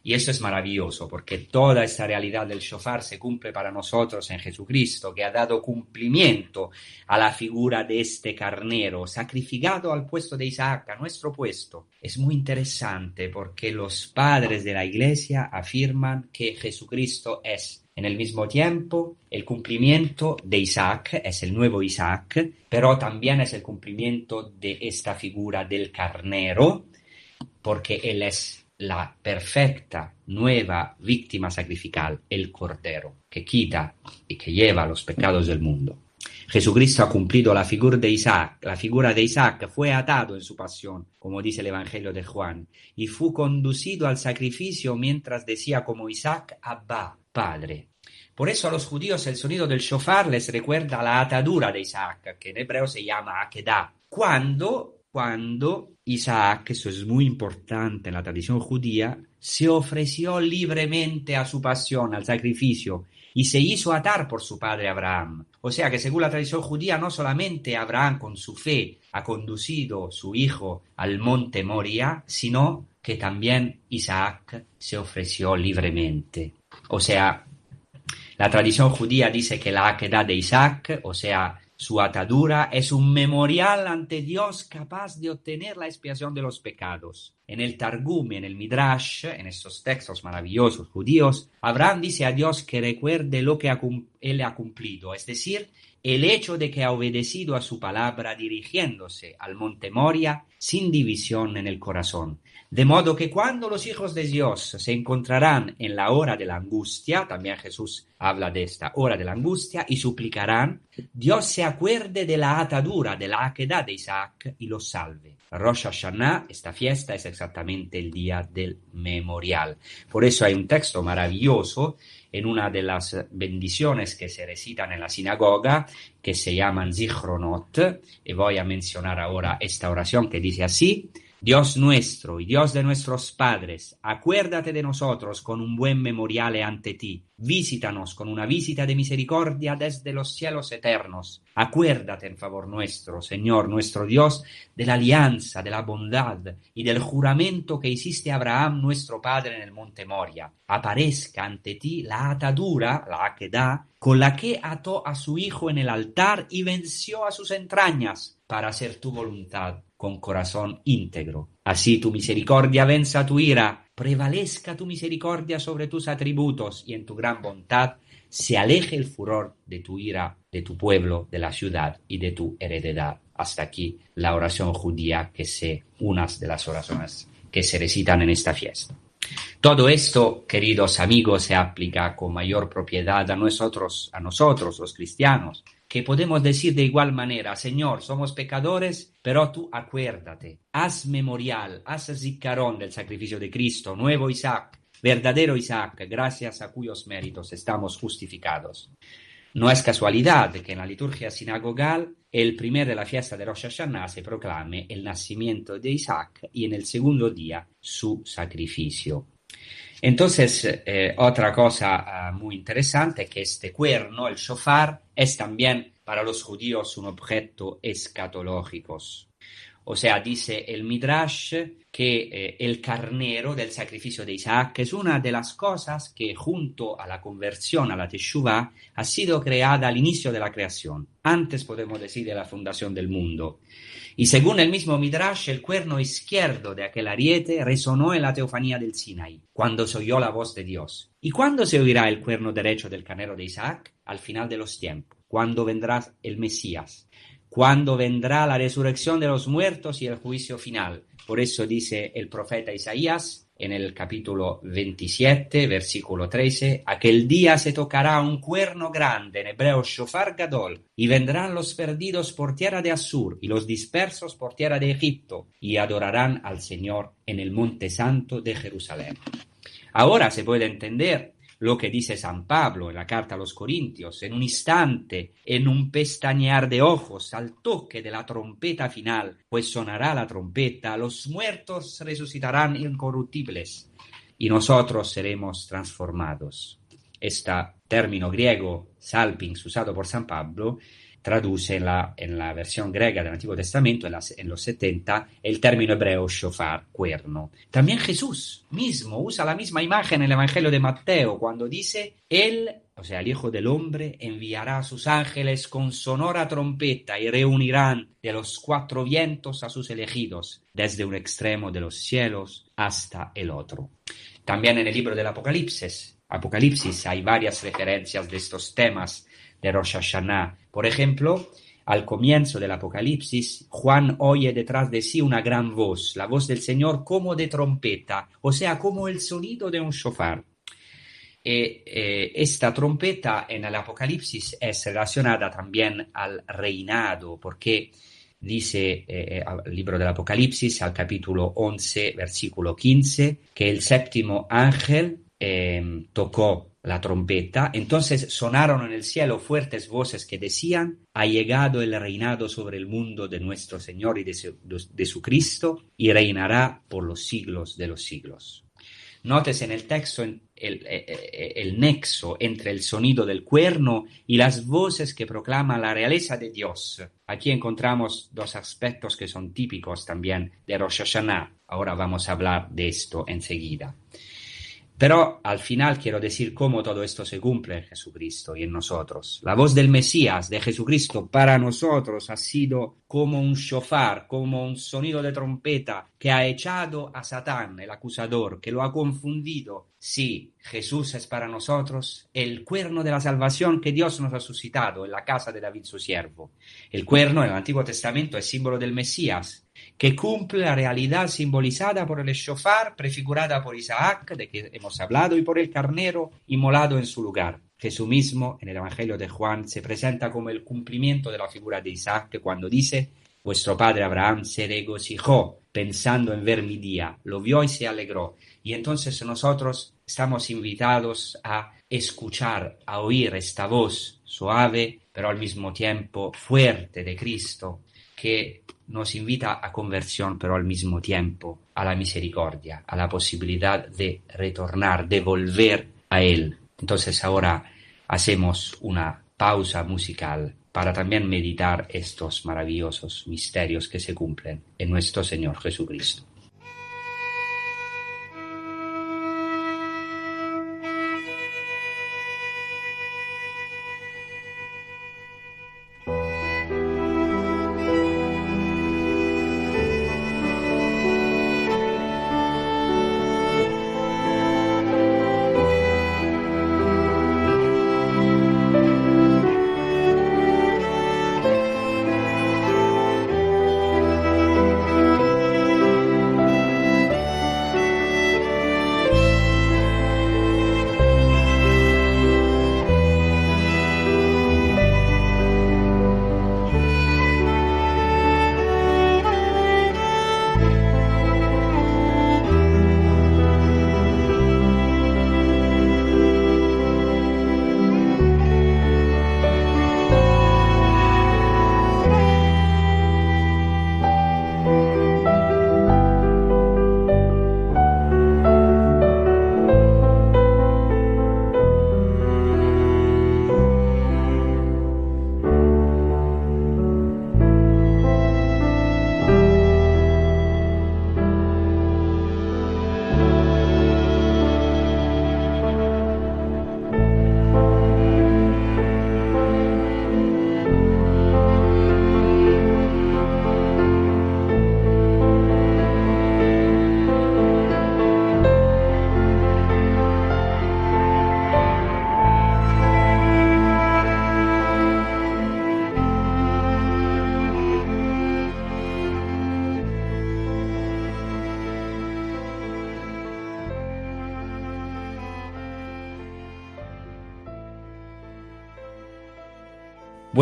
Y eso es maravilloso porque toda esta realidad del shofar se cumple para nosotros en Jesucristo, que ha dado cumplimiento a la figura de este carnero, sacrificado al puesto de Isaac, a nuestro puesto. Es muy interesante porque los padres de la iglesia afirman que Jesucristo es en el mismo tiempo el cumplimiento de Isaac, es el nuevo Isaac, pero también es el cumplimiento de esta figura del carnero, porque él es la perfecta nueva víctima sacrificial, el Cordero, que quita y que lleva los pecados del mundo. Jesucristo ha cumplido la figura de Isaac. La figura de Isaac fue atado en su pasión, como dice el Evangelio de Juan, y fue conducido al sacrificio mientras decía como Isaac, Abba, Padre. Por eso a los judíos el sonido del shofar les recuerda la atadura de Isaac, que en hebreo se llama Akedah. Cuando, cuando Isaac, eso es muy importante en la tradición judía, se ofreció libremente a su pasión, al sacrificio, y se hizo atar por su padre Abraham. O sea que según la tradición judía, no solamente Abraham con su fe ha conducido su hijo al monte Moria, sino que también Isaac se ofreció libremente. O sea, la tradición judía dice que la aquedad de Isaac, o sea, su atadura es un memorial ante Dios capaz de obtener la expiación de los pecados. En el Targum en el Midrash, en estos textos maravillosos judíos, Abraham dice a Dios que recuerde lo que él ha cumplido, es decir, el hecho de que ha obedecido a su palabra dirigiéndose al monte Moria sin división en el corazón. De modo que cuando los hijos de Dios se encontrarán en la hora de la angustia, también Jesús habla de esta hora de la angustia, y suplicarán, Dios se acuerde de la atadura de la aquedad de Isaac y los salve. Rosh Hashanah, esta fiesta es exactamente el día del memorial. Por eso hay un texto maravilloso en una de las bendiciones que se recitan en la sinagoga, que se llaman Zichronot, y voy a mencionar ahora esta oración que dice así, Dios nuestro y Dios de nuestros padres, acuérdate de nosotros con un buen memorial ante ti. Visítanos con una visita de misericordia desde los cielos eternos. Acuérdate en favor nuestro, Señor nuestro Dios, de la alianza, de la bondad y del juramento que hiciste a Abraham nuestro Padre en el monte Moria. Aparezca ante ti la atadura, la da, con la que ató a su hijo en el altar y venció a sus entrañas para hacer tu voluntad con corazón íntegro. Así tu misericordia venza tu ira, prevalezca tu misericordia sobre tus atributos y en tu gran bondad se aleje el furor de tu ira, de tu pueblo, de la ciudad y de tu heredad. Hasta aquí la oración judía que se, unas de las oraciones que se recitan en esta fiesta. Todo esto, queridos amigos, se aplica con mayor propiedad a nosotros, a nosotros los cristianos, que podemos decir de igual manera, Señor, somos pecadores, pero tú acuérdate, haz memorial, haz zicarón del sacrificio de Cristo, nuevo Isaac, verdadero Isaac, gracias a cuyos méritos estamos justificados. No es casualidad que en la liturgia sinagogal el primer de la fiesta de Rosh Hashanah se proclame el nacimiento de Isaac y en el segundo día su sacrificio. Entonces, eh, otra cosa uh, muy interesante es que este cuerno, el shofar, es también para los judíos un objeto escatológico. O sea, dice el Midrash que eh, el carnero del sacrificio de Isaac es una de las cosas que junto a la conversión a la Teshuvah ha sido creada al inicio de la creación, antes podemos decir de la fundación del mundo. Y según el mismo Midrash, el cuerno izquierdo de aquel ariete resonó en la teofanía del Sinai, cuando se oyó la voz de Dios. ¿Y cuándo se oirá el cuerno derecho del carnero de Isaac? Al final de los tiempos, cuando vendrá el Mesías cuando vendrá la resurrección de los muertos y el juicio final. Por eso dice el profeta Isaías en el capítulo 27, versículo 13, aquel día se tocará un cuerno grande, en hebreo shofar gadol, y vendrán los perdidos por tierra de Asur y los dispersos por tierra de Egipto, y adorarán al Señor en el monte santo de Jerusalén. Ahora se puede entender lo que dice San Pablo en la carta a los Corintios, en un instante, en un pestañear de ojos, al toque de la trompeta final, pues sonará la trompeta, los muertos resucitarán incorruptibles y nosotros seremos transformados. Este término griego, salpings, usado por San Pablo, traduce en la, en la versión griega del Antiguo Testamento, en, los 70, el término hebreo shofar, cuerno. También Jesús mismo usa la misma imagen en el Evangelio de Mateo cuando dice, Él, o sea, el Hijo del Hombre, enviará a sus ángeles con sonora trompeta y reunirán de los cuatro vientos a sus elegidos, desde un extremo de los cielos hasta el otro. También en el libro del Apocalipsis, Apocalipsis hay varias referencias de estos temas de Rosh Hashanah. Por ejemplo, al comienzo del Apocalipsis, Juan oye detrás de sí una gran voz, la voz del Señor como de trompeta, o sea, como el sonido de un shofar. Eh, eh, esta trompeta en el Apocalipsis es relacionada también al reinado, porque dice eh, el libro del Apocalipsis, al capítulo 11, versículo 15, que el séptimo ángel tocó la trompeta, entonces sonaron en el cielo fuertes voces que decían, ha llegado el reinado sobre el mundo de nuestro Señor y de su, Cristo, y reinará por los siglos de los siglos. Notes en el texto el, eh, eh, el, nexo entre el sonido del cuerno y las voces que proclaman la realeza de Dios. Aquí encontramos dos aspectos que son típicos también de Rosh Hashanah. Ahora vamos a hablar de esto enseguida. Pero al final quiero decir cómo todo esto se cumple en Jesucristo y en nosotros. La voz del Mesías, de Jesucristo, para nosotros ha sido como un shofar, como un sonido de trompeta que ha echado a Satán, el acusador, que lo ha confundido. Sí, Jesús es para nosotros el cuerno de la salvación que Dios nos ha suscitado en la casa de David su siervo. El cuerno en el Antiguo Testamento es símbolo del Mesías, que cumple la realidad simbolizada por el shofar, prefigurada por Isaac, de que hemos hablado, y por el carnero inmolado en su lugar. Jesús mismo, en el Evangelio de Juan, se presenta como el cumplimiento de la figura de Isaac cuando dice, vuestro padre Abraham se regocijó pensando en ver mi día, lo vio y se alegró. Y entonces nosotros estamos invitados a escuchar, a oír esta voz suave, pero al mismo tiempo fuerte de Cristo, que nos invita a conversión, pero al mismo tiempo a la misericordia, a la posibilidad de retornar, de volver a Él. Entonces ahora hacemos una pausa musical para también meditar estos maravillosos misterios que se cumplen en nuestro Señor Jesucristo.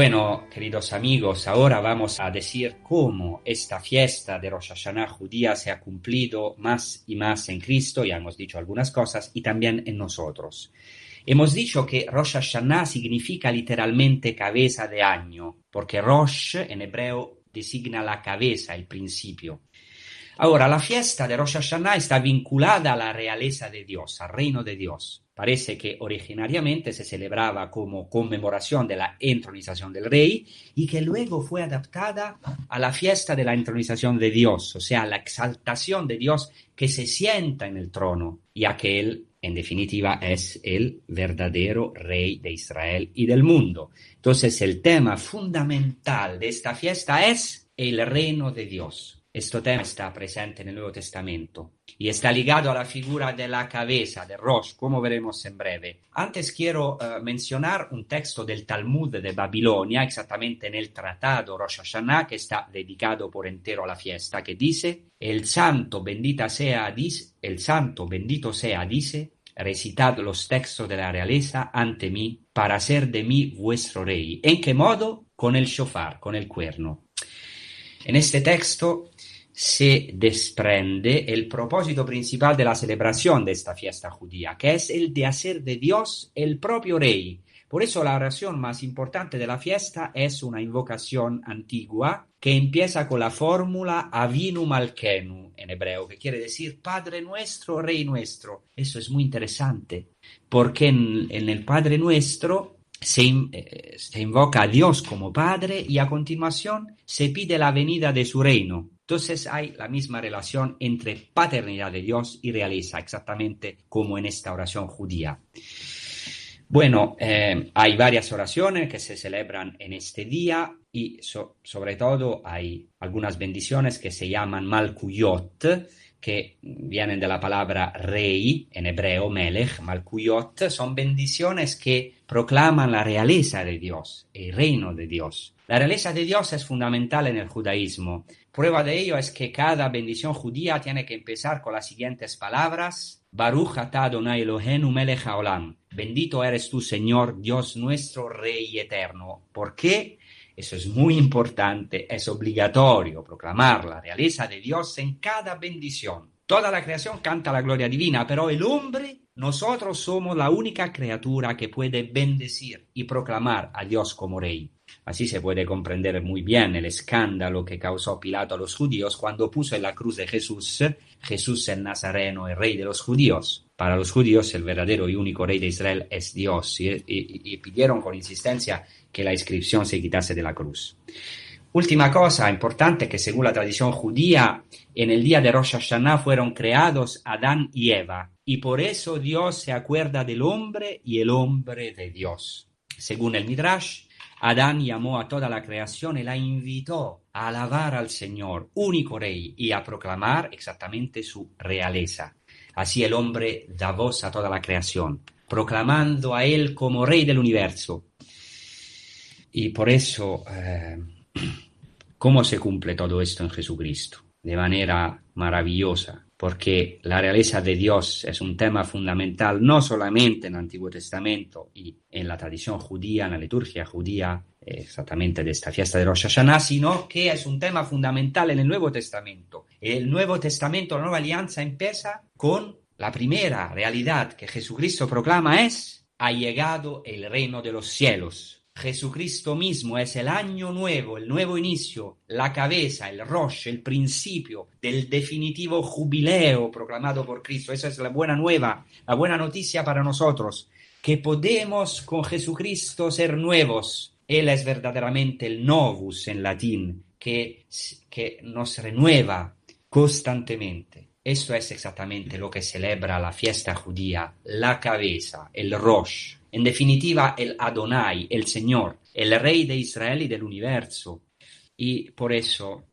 Bueno, queridos amigos, ahora vamos a decir cómo esta fiesta de Rosh Hashanah judía se ha cumplido más y más en Cristo, ya hemos dicho algunas cosas, y también en nosotros. Hemos dicho que Rosh Hashanah significa literalmente cabeza de año, porque Rosh en hebreo designa la cabeza, el principio. Ahora, la fiesta de Rosh Hashanah está vinculada a la realeza de Dios, al reino de Dios. Parece que originariamente se celebraba como conmemoración de la entronización del rey y que luego fue adaptada a la fiesta de la entronización de Dios, o sea, la exaltación de Dios que se sienta en el trono, ya que él, en definitiva, es el verdadero rey de Israel y del mundo. Entonces, el tema fundamental de esta fiesta es el reino de Dios. Este tema está presente en el Nuevo Testamento y está ligado a la figura de la cabeza, de Rosh, como veremos en breve. Antes quiero uh, mencionar un texto del Talmud de Babilonia, exactamente en el tratado Rosh Hashanah, que está dedicado por entero a la fiesta, que dice, el santo bendita sea, dice, el santo bendito sea, dice, recitad los textos de la realeza ante mí, para ser de mí vuestro rey. ¿En qué modo? Con el shofar, con el cuerno. En este texto se desprende el propósito principal de la celebración de esta fiesta judía, que es el de hacer de Dios el propio rey. Por eso la oración más importante de la fiesta es una invocación antigua que empieza con la fórmula Avinu Malkenu en hebreo, que quiere decir Padre nuestro, Rey nuestro. Eso es muy interesante, porque en, el Padre nuestro se, eh, se, invoca a Dios como Padre y a continuación se pide la venida de su reino. Entonces hay la misma relación entre paternidad de Dios y realeza, exactamente como en esta oración judía. Bueno, eh, hay varias oraciones que se celebran en este día y sobre todo hay algunas bendiciones que se llaman Malkuyot, que vienen de la palabra rey en hebreo, melech, Malkuyot, son bendiciones que proclaman la realeza de Dios, el reino de Dios. La realeza de Dios es fundamental en el judaísmo. Prueba de ello es que cada bendición judía tiene que empezar con las siguientes palabras: Baruch atah Adonai Elohenu melech haolam. Bendito eres tú, Señor, Dios nuestro, Rey eterno. ¿Por qué? Eso es muy importante, es obligatorio proclamar la realeza de Dios en cada bendición. Toda la creación canta la gloria divina, pero el hombre, nosotros somos la única criatura que puede bendecir y proclamar a Dios como Rey. Así se puede comprender muy bien el escándalo que causó Pilato a los judíos cuando puso en la cruz de Jesús Jesús el Nazareno, el rey de los judíos. Para los judíos el verdadero y único rey de Israel es Dios y, pidieron con insistencia que la inscripción se quitase de la cruz. Última cosa importante que según la tradición judía, en el día de Rosh Hashanah fueron creados Adán y Eva, y por eso Dios se acuerda del hombre y el hombre de Dios. Según el Midrash, Adán llamó a toda la creación y la invitó a alabar al Señor, único rey, y a proclamar exactamente su realeza. Así el hombre da voz a toda la creación, proclamando a él como rey del universo. Y por eso, eh, ¿cómo se cumple todo esto en Jesucristo? De manera maravillosa, porque la realeza de Dios es un tema fundamental no solamente en el Antiguo Testamento y en la tradición judía, en la liturgia judía, exactamente de esta fiesta de Rosh Hashanah, sino que es un tema fundamental en el Nuevo Testamento. El Nuevo Testamento, la nueva alianza, empieza con la primera realidad que Jesucristo proclama es, ha llegado el reino de los cielos. Jesucristo mismo es el año nuevo, el nuevo inicio, la cabeza, el rosh, el principio del definitivo jubileo proclamado por Cristo. Esa es la buena nueva, la buena noticia para nosotros, que podemos con Jesucristo ser nuevos. Él es verdaderamente el novus en latín, que, que nos renueva constantemente. Esto es exactamente lo que celebra la fiesta judía, la cabeza, el rosh, en definitiva el Adonai, el Señor, el Rey de Israel y del universo. Y por eso,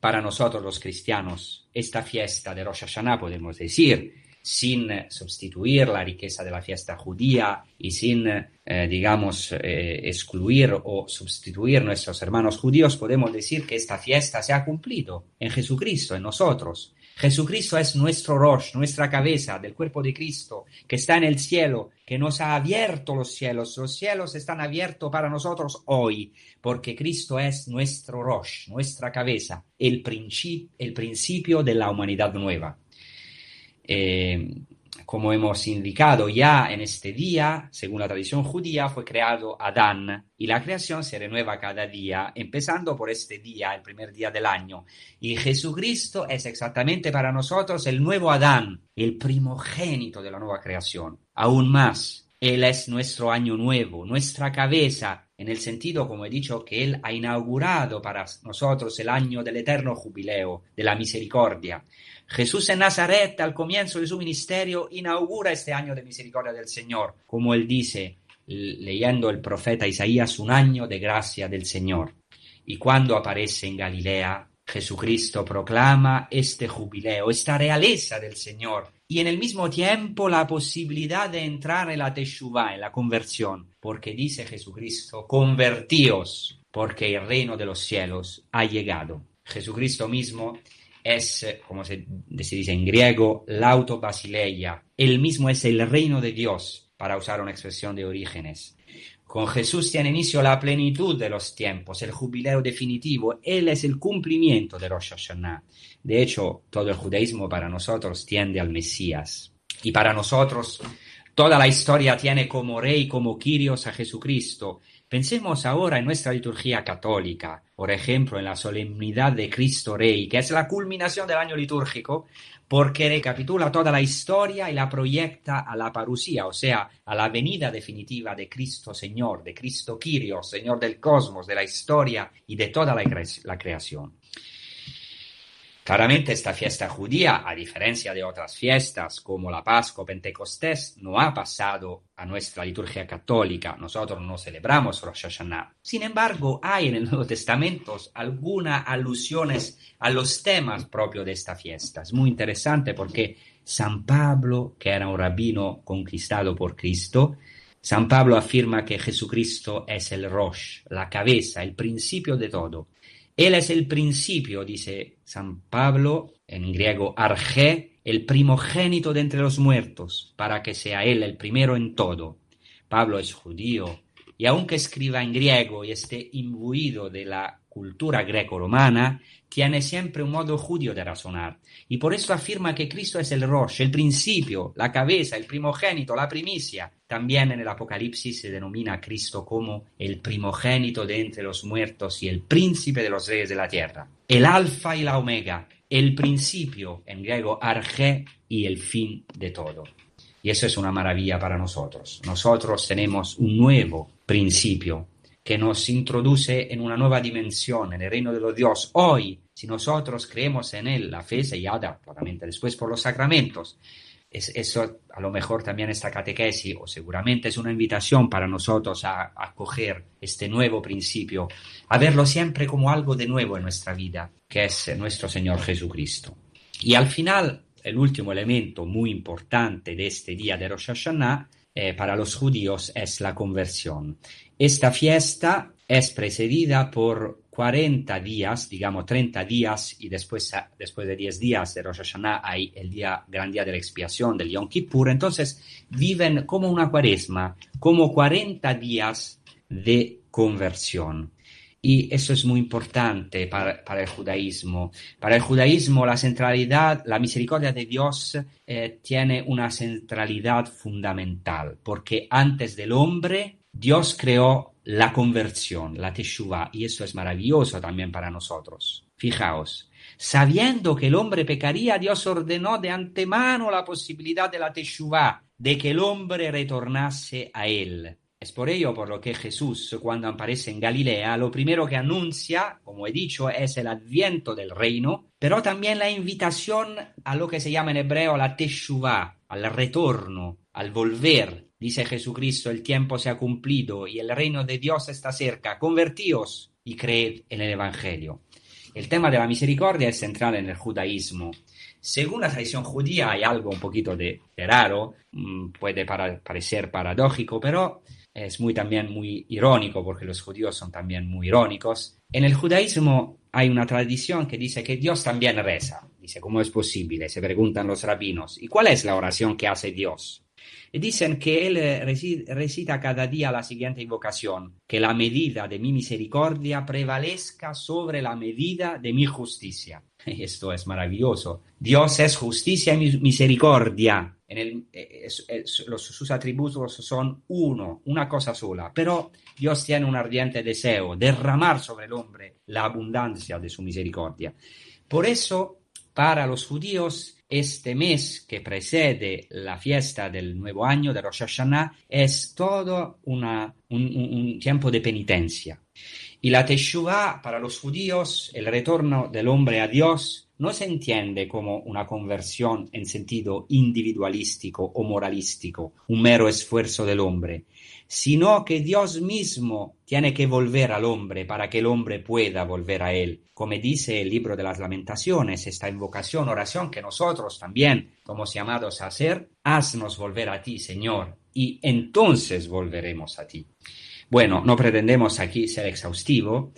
para nosotros los cristianos, esta fiesta de Rosh Hashanah, podemos decir, sin sustituir la riqueza de la fiesta judía y sin, eh, digamos, eh, excluir o sustituir nuestros hermanos judíos, podemos decir que esta fiesta se ha cumplido en Jesucristo, en nosotros. Jesucristo es nuestro Rosh, nuestra cabeza del cuerpo de Cristo, que está en el cielo, que nos ha abierto los cielos. Los cielos están abiertos para nosotros hoy, porque Cristo es nuestro Rosh, nuestra cabeza, el, el principio de la humanidad nueva. Eh, como hemos indicado ya en este día, según la tradición judía, fue creado Adán y la creación se renueva cada día, empezando por este día, el primer día del año. Y Jesucristo es exactamente para nosotros el nuevo Adán, el primogénito de la nueva creación. Aún más, Él es nuestro año nuevo, nuestra cabeza, en el sentido, como he dicho, que Él ha inaugurado para nosotros el año del eterno jubileo, de la misericordia. Jesús en Nazaret, al comienzo de su ministerio, inaugura este año de misericordia del Señor, como él dice, leyendo el profeta Isaías, un año de gracia del Señor. Y cuando aparece en Galilea, Jesucristo proclama este jubileo, esta realeza del Señor, y en el mismo tiempo la posibilidad de entrar en la Teshuvah, en la conversión, porque dice Jesucristo, convertíos, porque el reino de los cielos ha llegado. Jesucristo mismo es, como se, dice en griego, basileia. Él mismo es el reino de Dios, para usar una expresión de orígenes. Con Jesús tiene inicio la plenitud de los tiempos, el jubileo definitivo. Él es el cumplimiento de Rosh Hashanah. De hecho, todo el judaísmo para nosotros tiende al Mesías. Y para nosotros, toda la historia tiene como rey, como Kyrios a Jesucristo. Pensemos ahora en nuestra liturgia católica, por ejemplo, en la solemnidad de Cristo Rey, que es la culminación del año litúrgico, porque recapitula toda la historia y la proyecta a la parusía, o sea, a la venida definitiva de Cristo Señor, de Cristo Quirio, Señor del cosmos, de la historia y de toda la creación. Claramente esta fiesta judía, a diferencia de otras fiestas como la Pascua o Pentecostés, no ha pasado a nuestra liturgia católica. Nosotros no celebramos Rosh Hashanah. Sin embargo, hay en el Nuevo Testamento algunas alusiones a los temas propios de esta fiesta. Es muy interesante porque San Pablo, que era un rabino conquistado por Cristo, San Pablo afirma que Jesucristo es el Rosh, la cabeza, el principio de todo. Él es el principio, dice San Pablo, en griego arge, el primogénito de entre los muertos, para que sea Él el primero en todo. Pablo es judío, y aunque escriba en griego y esté imbuido de la cultura greco-romana, tiene siempre un modo judío de razonar. Y por eso afirma que Cristo es el Rosh, el principio, la cabeza, el primogénito, la primicia. También en el Apocalipsis se denomina a Cristo como el primogénito de entre los muertos y el príncipe de los reyes de la tierra. El alfa y la omega, el principio, en griego arge, y el fin de todo. Y eso es una maravilla para nosotros. Nosotros tenemos un nuevo principio que nos introduce en una nueva dimensión, en el reino de los Dios. Hoy, si nosotros creemos en Él, la fe sellada claramente después por los sacramentos, es, eso a lo mejor también esta catequesis, o seguramente es una invitación para nosotros a acoger este nuevo principio, a verlo siempre como algo de nuevo en nuestra vida, que es nuestro Señor Jesucristo. Y al final, el último elemento muy importante de este día de Rosh Hashanah eh, para los judíos es la conversión. Esta fiesta es precedida por 40 días, digamos 30 días, y después, después de 10 días de Rosh Hashanah hay el día, gran día de la expiación, del Yom Kippur. Entonces viven como una cuaresma, como 40 días de conversión. Y eso es muy importante para, el judaísmo. Para el judaísmo la centralidad, la misericordia de Dios eh, tiene una centralidad fundamental, porque antes del hombre Dios creó la conversión, la teshuva, y eso es maravilloso también para nosotros. Fijaos, sabiendo que el hombre pecaría, Dios ordenó de antemano la posibilidad de la teshuva, de que el hombre retornase a él. Es por ello por lo que Jesús, cuando aparece en Galilea, lo primero que anuncia, como he dicho, es el adviento del reino, pero también la invitación a lo que se llama en hebreo la teshuva, al retorno, al volver, Dice Jesucristo, el tiempo se ha cumplido y el reino de Dios está cerca. Convertíos y creed en el Evangelio. El tema de la misericordia es central en el judaísmo. Según la tradición judía hay algo un poquito de, raro, mm, puede parecer paradójico, pero es muy también muy irónico, porque los judíos son también muy irónicos. En el judaísmo hay una tradición que dice que Dios también reza. Dice, ¿cómo es posible? Se preguntan los rabinos. ¿Y cuál es la oración que hace Dios? Y dicen que Él eh, recita cada día la siguiente invocación, que la medida de mi misericordia prevalezca sobre la medida de mi justicia. Esto es maravilloso. Dios es justicia y misericordia. Eh, los, sus atributos son uno, una cosa sola. Pero Dios tiene un ardiente deseo, derramar sobre el hombre la abundancia de su misericordia. Por eso, para los judíos, este mes que precede la fiesta del nuevo año de Rosh Hashanah es todo una, un, un, tiempo de penitencia. Y la Teshuvah para los judíos, el retorno del hombre a Dios, no se entiende como una conversión en sentido individualístico o moralístico, un mero esfuerzo del hombre, sino que Dios mismo tiene que volver al hombre para que el hombre pueda volver a él. Como dice el libro de las lamentaciones, esta invocación, oración que nosotros también somos llamados a hacer, haznos volver a ti, Señor, y entonces volveremos a ti. Bueno, no pretendemos aquí ser exhaustivo,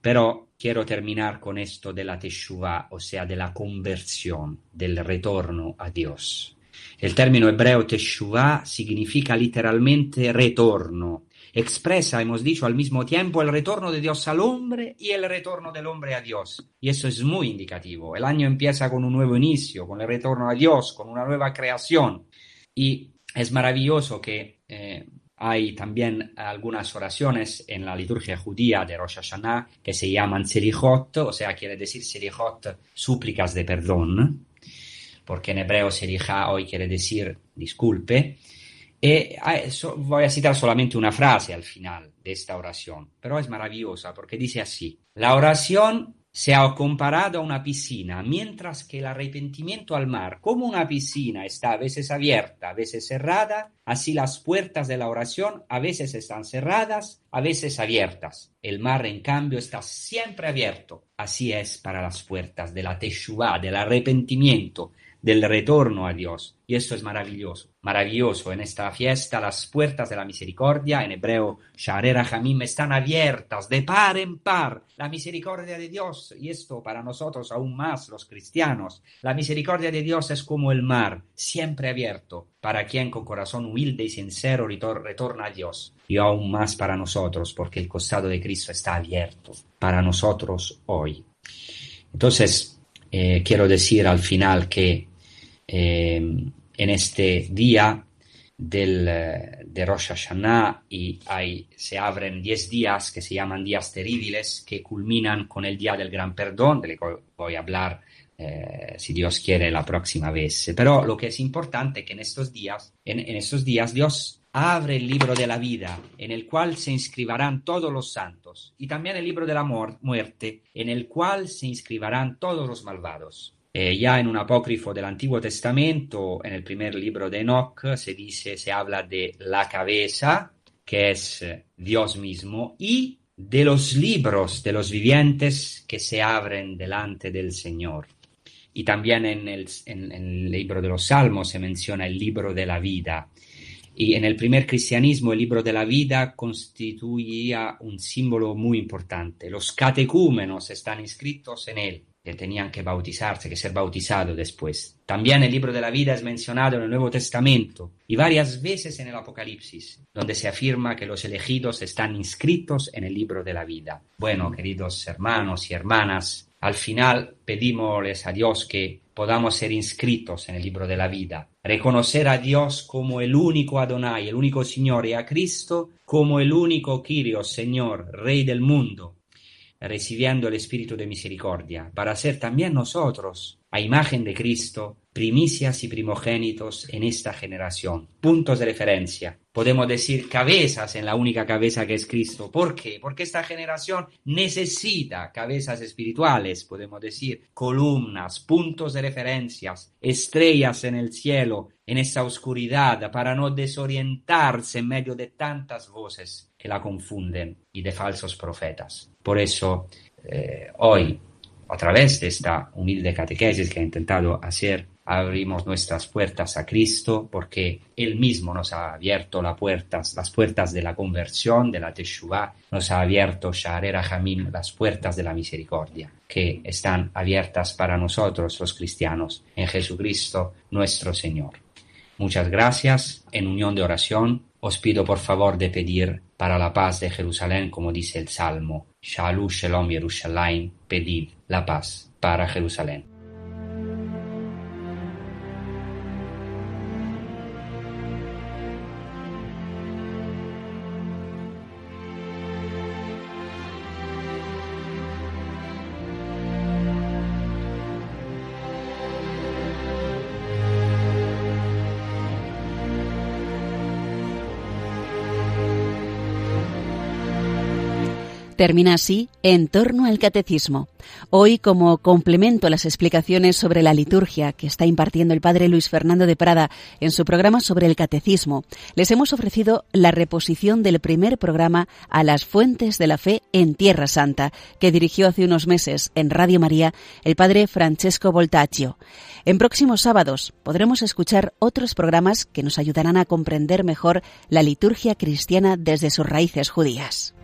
pero quiero terminar con esto de la teshuvah, o sea, de la conversión, del retorno a Dios. El término hebreo teshuvah significa literalmente retorno. Expresa, hemos dicho, al mismo tiempo el retorno de Dios al hombre y el retorno del hombre a Dios. Y eso es muy indicativo. El año empieza con un nuevo inicio, con el retorno a Dios, con una nueva creación. Y es maravilloso que eh, hay también algunas oraciones en la liturgia judía de Rosh Hashanah que se llaman Selichot, o sea, quiere decir Selichot, súplicas de perdón porque en hebreo serija hoy quiere decir disculpe. Y ah, voy a citar solamente una frase al final de esta oración, pero es maravillosa porque dice así, la oración se ha comparado a una piscina, mientras que el arrepentimiento al mar, como una piscina está a veces abierta, a veces cerrada, así las puertas de la oración a veces están cerradas, a veces abiertas. El mar, en cambio, está siempre abierto. Así es para las puertas de la teshuvah, del arrepentimiento, del retorno a Dios. Y esto es maravilloso, maravilloso. En esta fiesta las puertas de la misericordia, en hebreo, Sharera Hamim, están abiertas de par en par. La misericordia de Dios, y esto para nosotros aún más los cristianos, la misericordia de Dios es como el mar, siempre abierto, para quien con corazón humilde y sincero retorna a Dios. Y aún más para nosotros, porque el costado de Cristo está abierto para nosotros hoy. Entonces, eh, quiero decir al final que eh, en este día del, eh, de Rosh Hashanah y hay, se abren 10 días que se llaman días terribles que culminan con el día del gran perdón, del que voy a hablar si Dios quiere la próxima vez. Pero lo que es importante es que en estos días, en estos días Dios abre el libro de la vida, en el cual se inscribirán todos los santos, y también el libro de la muerte, en el cual se inscribirán todos los malvados. Eh, ya en un apócrifo del Antiguo Testamento, en el primer libro de Enoch, se dice, se habla de la cabeza, que es eh, Dios mismo, y de los libros de los vivientes que se abren delante del Señor. Y también en el, en el libro de los Salmos se menciona el libro de la vida. Y en el primer cristianismo el libro de la vida constituía un símbolo muy importante. Los catecúmenos están inscritos en él que tenían que bautizarse, que ser bautizados después. También el libro de la vida es mencionado en el Nuevo Testamento y varias veces en el Apocalipsis, donde se afirma que los elegidos están inscritos en el libro de la vida. Bueno, queridos hermanos y hermanas, al final pedimosles a Dios que podamos ser inscritos en el libro de la vida, reconocer a Dios como el único Adonai, el único Señor, y a Cristo como el único Kyrios, Señor, Rey del mundo, recibiendo el Espíritu de misericordia, para ser también nosotros, a imagen de Cristo, primicias y primogénitos en esta generación. Puntos de referencia. Podemos decir cabezas en la única cabeza que es Cristo. ¿Por qué? Porque esta generación necesita cabezas espirituales, podemos decir, columnas, puntos de referencias, estrellas en el cielo, en esta oscuridad, para no desorientarse en medio de tantas voces que la confunden y de falsos profetas. Por eso, eh, hoy, a través de esta humilde catequesis que ha intentado hacer, abrimos nuestras puertas a Cristo porque Él mismo nos ha abierto las puertas, de la conversión, de la Teshuvah, nos ha abierto Sha'areh Rahamim, las puertas de la misericordia, que están abiertas para nosotros los cristianos en Jesucristo nuestro Señor. Muchas gracias. En unión de oración, os pido por favor de pedir para la paz de Jerusalén, como dice el Salmo. Shalom Yerushalayim, pedid la paz para Jerusalén. Termina así En torno al Catecismo. Hoy, como complemento a las explicaciones sobre la liturgia que está impartiendo el Padre Luis Fernando de Prada en su programa sobre el Catecismo, les hemos ofrecido la reposición del primer programa a las fuentes de la fe en Tierra Santa, que dirigió hace unos meses en Radio María el Padre Francesco Voltaccio. En próximos sábados podremos escuchar otros programas que nos ayudarán a comprender mejor la liturgia cristiana desde sus raíces judías.